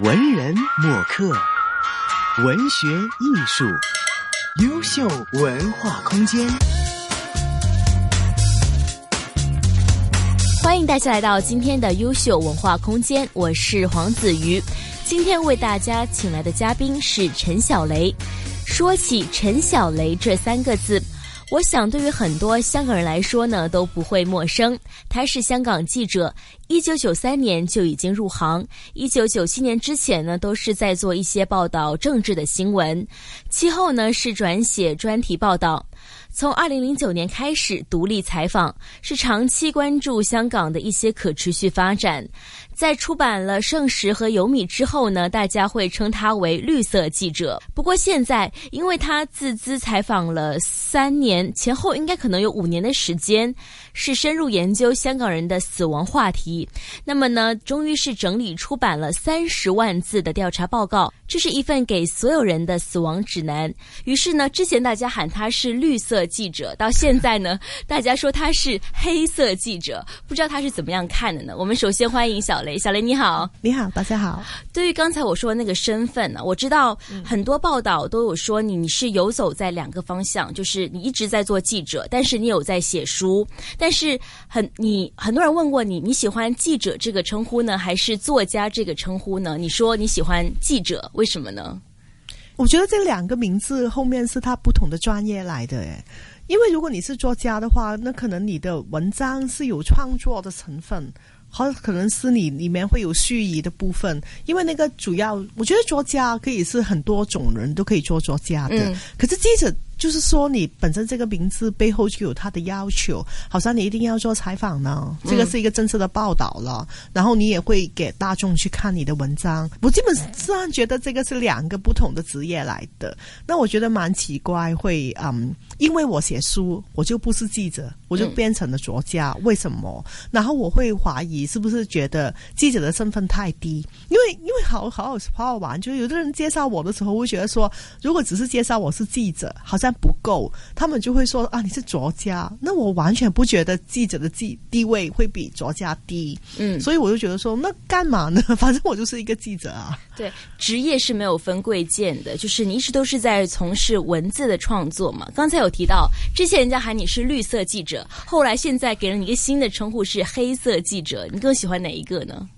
文人墨客，文学艺术，优秀文化空间。欢迎大家来到今天的优秀文化空间，我是黄子瑜。今天为大家请来的嘉宾是陈小雷。说起陈小雷这三个字。我想，对于很多香港人来说呢，都不会陌生。他是香港记者，一九九三年就已经入行，一九九七年之前呢，都是在做一些报道政治的新闻，其后呢是转写专题报道。从二零零九年开始独立采访，是长期关注香港的一些可持续发展。在出版了《盛世》和《有米》之后呢，大家会称他为“绿色记者”。不过现在，因为他自资采访了三年，前后应该可能有五年的时间，是深入研究香港人的死亡话题。那么呢，终于是整理出版了三十万字的调查报告，这是一份给所有人的死亡指南。于是呢，之前大家喊他是“绿色记者”，到现在呢，大家说他是“黑色记者”，不知道他是怎么样看的呢？我们首先欢迎小雷。小雷你好，你好，大家好。对于刚才我说的那个身份呢，我知道很多报道都有说你你是游走在两个方向，就是你一直在做记者，但是你有在写书。但是很你很多人问过你，你喜欢记者这个称呼呢，还是作家这个称呼呢？你说你喜欢记者，为什么呢？我觉得这两个名字后面是他不同的专业来的，诶，因为如果你是作家的话，那可能你的文章是有创作的成分。好，可能是你里面会有蓄意的部分，因为那个主要，我觉得作家可以是很多种人都可以做作家的，可是记者。就是说，你本身这个名字背后就有他的要求，好像你一定要做采访呢，这个是一个正式的报道了，然后你也会给大众去看你的文章。我基本上觉得这个是两个不同的职业来的，那我觉得蛮奇怪，会嗯，因为我写书，我就不是记者，我就变成了作家，为什么？然后我会怀疑是不是觉得记者的身份太低？因为因为好好好好玩，就有的人介绍我的时候会觉得说，如果只是介绍我是记者，好像。不够，他们就会说啊，你是作家，那我完全不觉得记者的地地位会比作家低，嗯，所以我就觉得说，那干嘛呢？反正我就是一个记者啊。对，职业是没有分贵贱的，就是你一直都是在从事文字的创作嘛。刚才有提到，之前人家喊你是绿色记者，后来现在给了你一个新的称呼是黑色记者，你更喜欢哪一个呢？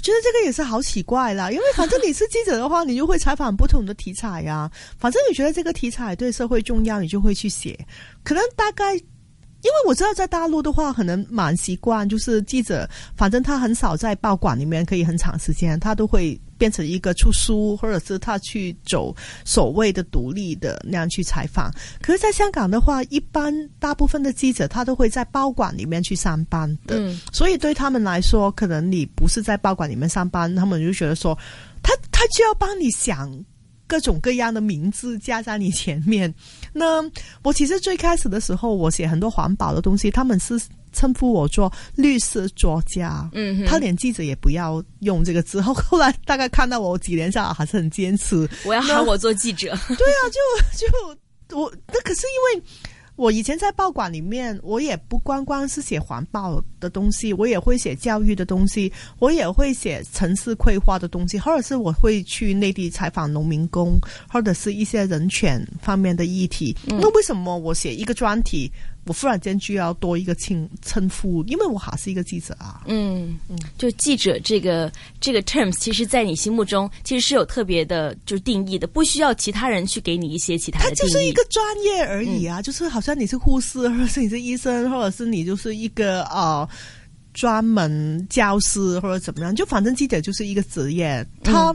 觉得这个也是好奇怪啦，因为反正你是记者的话，你就会采访不同的题材呀。反正你觉得这个题材对社会重要，你就会去写。可能大概。因为我知道在大陆的话，可能蛮习惯，就是记者，反正他很少在报馆里面可以很长时间，他都会变成一个出书，或者是他去走所谓的独立的那样去采访。可是，在香港的话，一般大部分的记者他都会在报馆里面去上班的，所以对他们来说，可能你不是在报馆里面上班，他们就觉得说，他他就要帮你想。各种各样的名字加在你前面。那我其实最开始的时候，我写很多环保的东西，他们是称呼我做绿色作家。嗯，他连记者也不要用这个字。后后来大概看到我几年下来，还是很坚持。我要喊我做记者。对啊，就就我那可是因为。我以前在报馆里面，我也不光光是写环保的东西，我也会写教育的东西，我也会写城市规划的东西，或者是我会去内地采访农民工，或者是一些人权方面的议题。那为什么我写一个专题？我忽然间就要多一个称称呼，因为我还是一个记者啊。嗯嗯，就记者这个这个 terms，其实，在你心目中其实是有特别的，就是定义的，不需要其他人去给你一些其他的定义。它就是一个专业而已啊，就是好像你是护士，或者是你是医生，或者是你就是一个啊专门教师或者怎么样，就反正记者就是一个职业。他，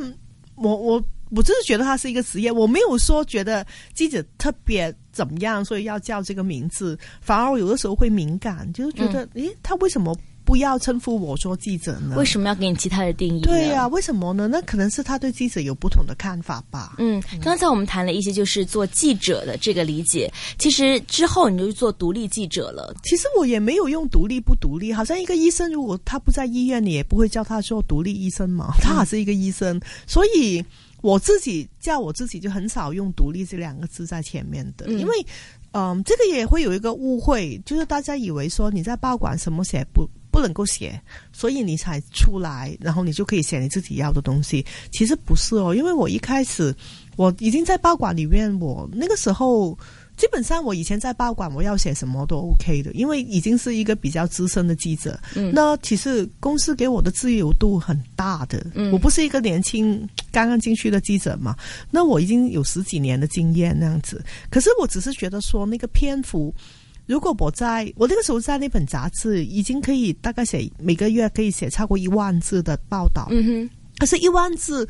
我我。我真是觉得他是一个职业，我没有说觉得记者特别怎么样，所以要叫这个名字。反而我有的时候会敏感，就是觉得，诶，他为什么不要称呼我做记者呢？为什么要给你其他的定义？对呀，为什么呢？那可能是他对记者有不同的看法吧。嗯，刚才我们谈了一些，就是做记者的这个理解。其实之后你就做独立记者了。其实我也没有用独立不独立，好像一个医生，如果他不在医院，你也不会叫他做独立医生嘛。他还是一个医生，所以。我自己叫我自己就很少用“独立”这两个字在前面的，因为，嗯，这个也会有一个误会，就是大家以为说你在报馆什么写不。不能够写，所以你才出来，然后你就可以写你自己要的东西。其实不是哦，因为我一开始我已经在报馆里面，我那个时候。基本上我以前在报馆，我要写什么都 OK 的，因为已经是一个比较资深的记者。嗯，那其实公司给我的自由度很大的。嗯，我不是一个年轻刚刚进去的记者嘛，那我已经有十几年的经验那样子。可是我只是觉得说，那个篇幅，如果我在我那个时候在那本杂志，已经可以大概写每个月可以写超过一万字的报道。嗯哼，可是一万字。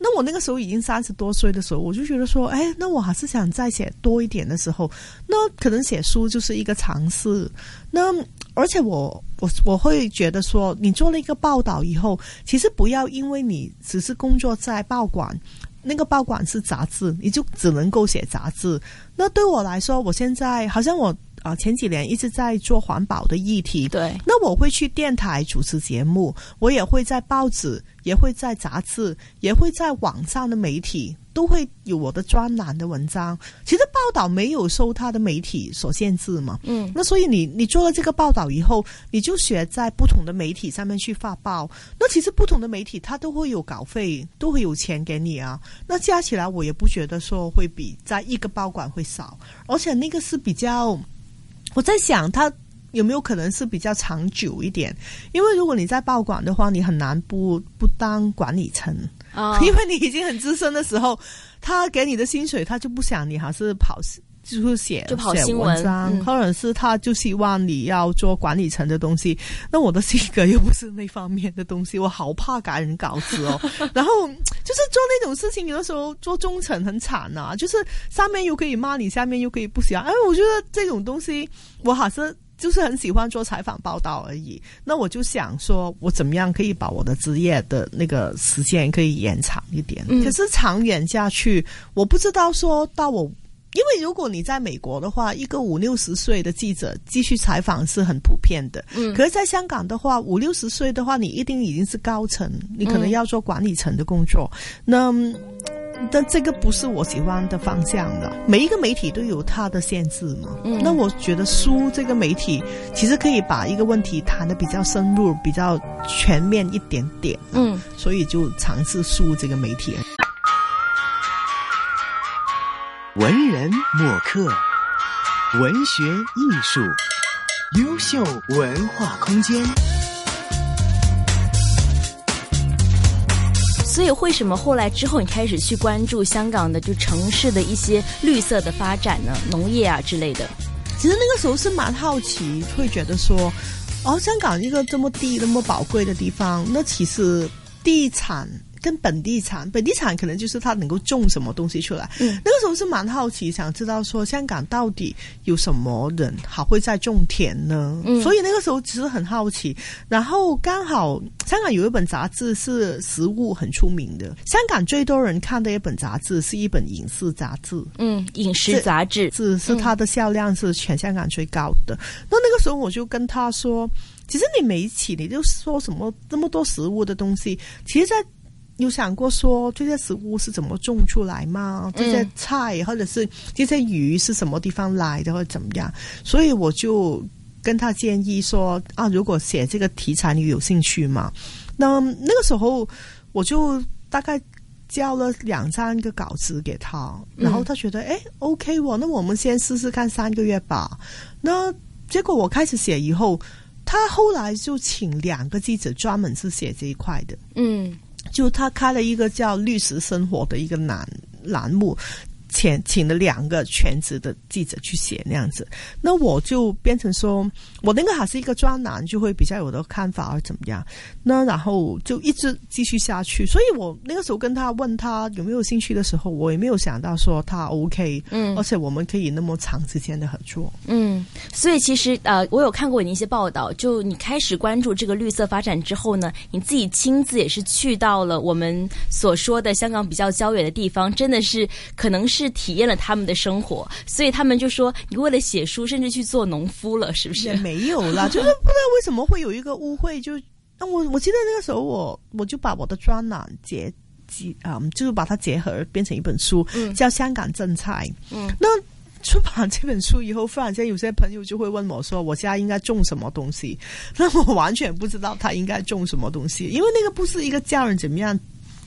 那我那个时候已经三十多岁的时候，我就觉得说，哎，那我还是想再写多一点的时候，那可能写书就是一个尝试。那而且我我我会觉得说，你做了一个报道以后，其实不要因为你只是工作在报馆，那个报馆是杂志，你就只能够写杂志。那对我来说，我现在好像我。啊，前几年一直在做环保的议题。对，那我会去电台主持节目，我也会在报纸，也会在杂志，也会在网上的媒体都会有我的专栏的文章。其实报道没有受他的媒体所限制嘛。嗯，那所以你你做了这个报道以后，你就学在不同的媒体上面去发报。那其实不同的媒体它都会有稿费，都会有钱给你啊。那加起来我也不觉得说会比在一个报馆会少，而且那个是比较。我在想，他有没有可能是比较长久一点？因为如果你在报馆的话，你很难不不当管理层啊，因为你已经很资深的时候，他给你的薪水，他就不想你还是跑，就是写就跑新闻，或者是他就希望你要做管理层的东西。那我的性格又不是那方面的东西，我好怕改人稿子哦。然后就是做那种事情，有的时候做中层很惨呐，就是上面又可以骂你，下面又可以不喜欢。哎，我觉得这种东西。我还是就是很喜欢做采访报道而已。那我就想说，我怎么样可以把我的职业的那个时间可以延长一点？可是长远下去，我不知道说到我，因为如果你在美国的话，一个五六十岁的记者继续采访是很普遍的。嗯，可是在香港的话，五六十岁的话，你一定已经是高层，你可能要做管理层的工作。那。但这个不是我喜欢的方向的。每一个媒体都有它的限制嘛。嗯。那我觉得书这个媒体其实可以把一个问题谈的比较深入、比较全面一点点。嗯。所以就尝试书这个媒体。文人墨客，文学艺术，优秀文化空间。所以，为什么后来之后你开始去关注香港的就城市的一些绿色的发展呢？农业啊之类的。其实那个时候是蛮好奇，会觉得说，哦，香港一个这么地、那么宝贵的地方，那其实地产。跟本地产，本地产可能就是它能够种什么东西出来。嗯，那个时候是蛮好奇，想知道说香港到底有什么人还会在种田呢？嗯，所以那个时候其实很好奇。然后刚好香港有一本杂志是食物很出名的，香港最多人看的一本杂志是一本饮食杂志。嗯，饮食杂志是是它的销量是全香港最高的。那那个时候我就跟他说，其实你每一期你就说什么那么多食物的东西，其实，在有想过说这些食物是怎么种出来吗？这些菜或者是这些鱼是什么地方来的，或者怎么样？所以我就跟他建议说啊，如果写这个题材你有兴趣吗？那那个时候我就大概交了两三个稿子给他，然后他觉得哎，OK 哦，那我们先试试看三个月吧。那结果我开始写以后，他后来就请两个记者专门是写这一块的，嗯。就他开了一个叫“律师生活”的一个栏栏目。请请了两个全职的记者去写那样子，那我就变成说，我那个还是一个专栏，就会比较有的看法而怎么样。那然后就一直继续下去。所以我那个时候跟他问他有没有兴趣的时候，我也没有想到说他 OK，嗯，而且我们可以那么长时间的合作，嗯。所以其实呃，我有看过你一些报道，就你开始关注这个绿色发展之后呢，你自己亲自也是去到了我们所说的香港比较郊远的地方，真的是可能是。是体验了他们的生活，所以他们就说你为了写书，甚至去做农夫了，是不是？也没有啦，就是不知道为什么会有一个误会。就那我我记得那个时候，我我就把我的专栏结结啊，就是把它结合变成一本书，叫《香港正菜》。嗯，那出版这本书以后，忽然间有些朋友就会问我说：“我家应该种什么东西？”那我完全不知道他应该种什么东西，因为那个不是一个教人怎么样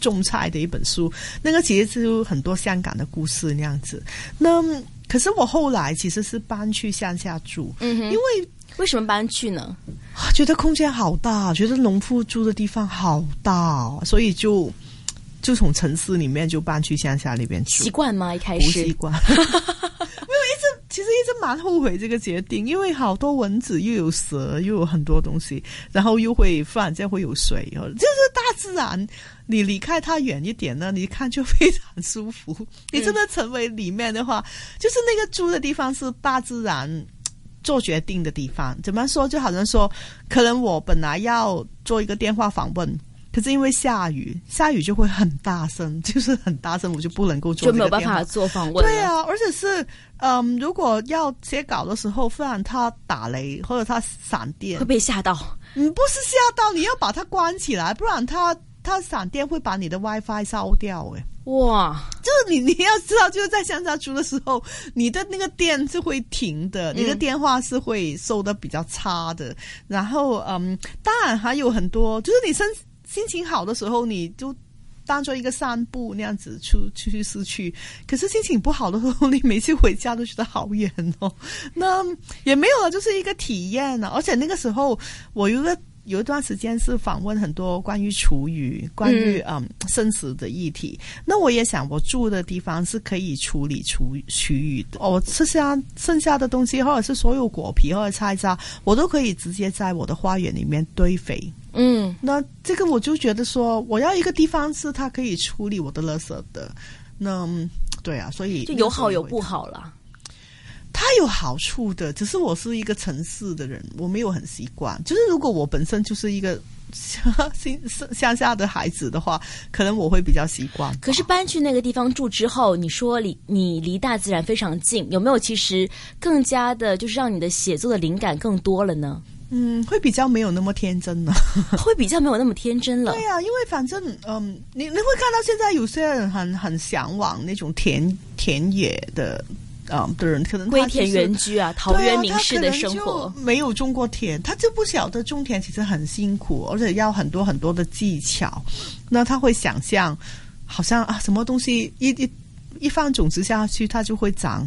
种菜的一本书，那个其实是很多香港的故事那样子。那可是我后来其实是搬去乡下住，嗯，因为为什么搬去呢？觉得空间好大，觉得农夫住的地方好大，所以就就从城市里面就搬去乡下那边住。习惯吗？一开始不习惯，蛮后悔这个决定，因为好多蚊子又有蛇又有很多东西，然后又会忽然间会有水哦，就是大自然，你离开它远一点呢，你看就非常舒服。你真的成为里面的话，就是那个住的地方是大自然。做决定的地方，怎么说？就好像说，可能我本来要做一个电话访问，可是因为下雨，下雨就会很大声，就是很大声，我就不能够做就没有办法做访问。对啊，而且是嗯，如果要写稿的时候，不然它打雷或者它闪电会，被吓到。嗯，不是吓到，你要把它关起来，不然它它闪电会把你的 WiFi 烧掉。诶，哇，就是你你要知道，就是在乡下住的时候，你的那个电是会停的，你的电话是会收的比较差的。然后嗯，当然还有很多，就是你心心情好的时候，你就。当做一个散步那样子出出去市区，可是心情不好的时候，你每次回家都觉得好远哦。那也没有了，就是一个体验呢。而且那个时候，我有一个有一段时间是访问很多关于厨余、关于嗯生死的议题。那我也想，我住的地方是可以处理厨厨余的。我吃下剩下的东西，或者是所有果皮或者菜渣，我都可以直接在我的花园里面堆肥。嗯，那这个我就觉得说，我要一个地方是它可以处理我的垃圾的。那嗯对啊，所以就有好有不好啦。它有好处的，只是我是一个城市的人，我没有很习惯。就是如果我本身就是一个乡乡下的孩子的话，可能我会比较习惯。可是搬去那个地方住之后，你说离你离大自然非常近，有没有其实更加的，就是让你的写作的灵感更多了呢？嗯，会比较没有那么天真了。会比较没有那么天真了对。呀、因为反正嗯，你你会看到现在有些人很很向往那种田田野的。啊、的人可能归田就是园居啊，陶渊明式的生活。没有种过田，他就不晓得种田其实很辛苦，而且要很多很多的技巧。那他会想象，好像啊，什么东西一一一放种子下去，它就会长。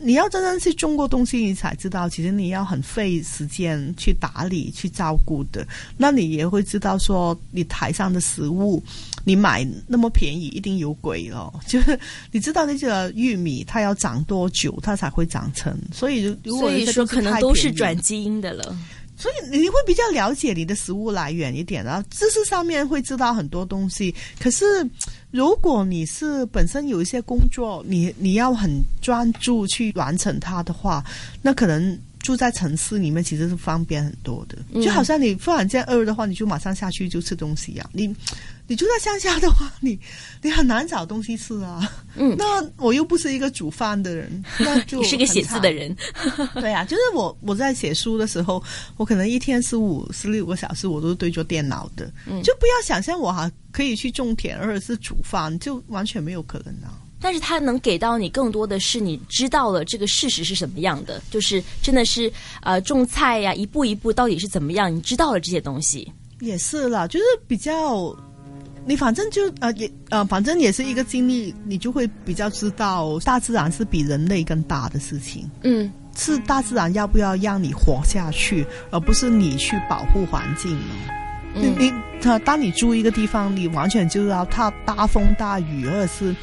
你要真正去种过东西，你才知道，其实你要很费时间去打理、去照顾的。那你也会知道说，你台上的食物，你买那么便宜，一定有鬼哦。就是你知道那个玉米，它要长多久，它才会长成。所以如果所以有些东西说可能都是转基因的了。所以你会比较了解你的食物来源一点，然后知识上面会知道很多东西。可是如果你是本身有一些工作，你你要很专注去完成它的话，那可能住在城市里面其实是方便很多的。嗯。就好像你忽然间饿的话，你就马上下去就吃东西呀、你你住在乡下的话，你你很难找东西吃啊。嗯。那我又不是一个煮饭的人，那就你是个写字的人，对啊，就是我我在写书的时候，我可能一天十五、十六个小时，我都对着电脑的，嗯。就不要想象我还可以去种田或者是煮饭，就完全没有可能啊。但是它能给到你更多的是你知道了这个事实是什么样的，就是真的是呃种菜呀，一步一步到底是怎么样，你知道了这些东西。也是啦，就是比较，你反正就呃也呃，反正也是一个经历，你就会比较知道大自然是比人类更大的事情。嗯，是大自然要不要让你活下去，而不是你去保护环境呢？嗯你你他当你住一个地方，你完全就要它大风大雨，或者是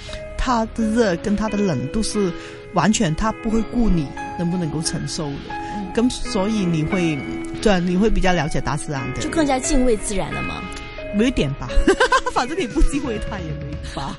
它的热跟它的冷都是完全它不会顾你能不能够承受的。嗯咁所以你会对你会比较了解大自然的就，更加敬畏自然了吗。有一点吧，反正你不敬畏它也没法。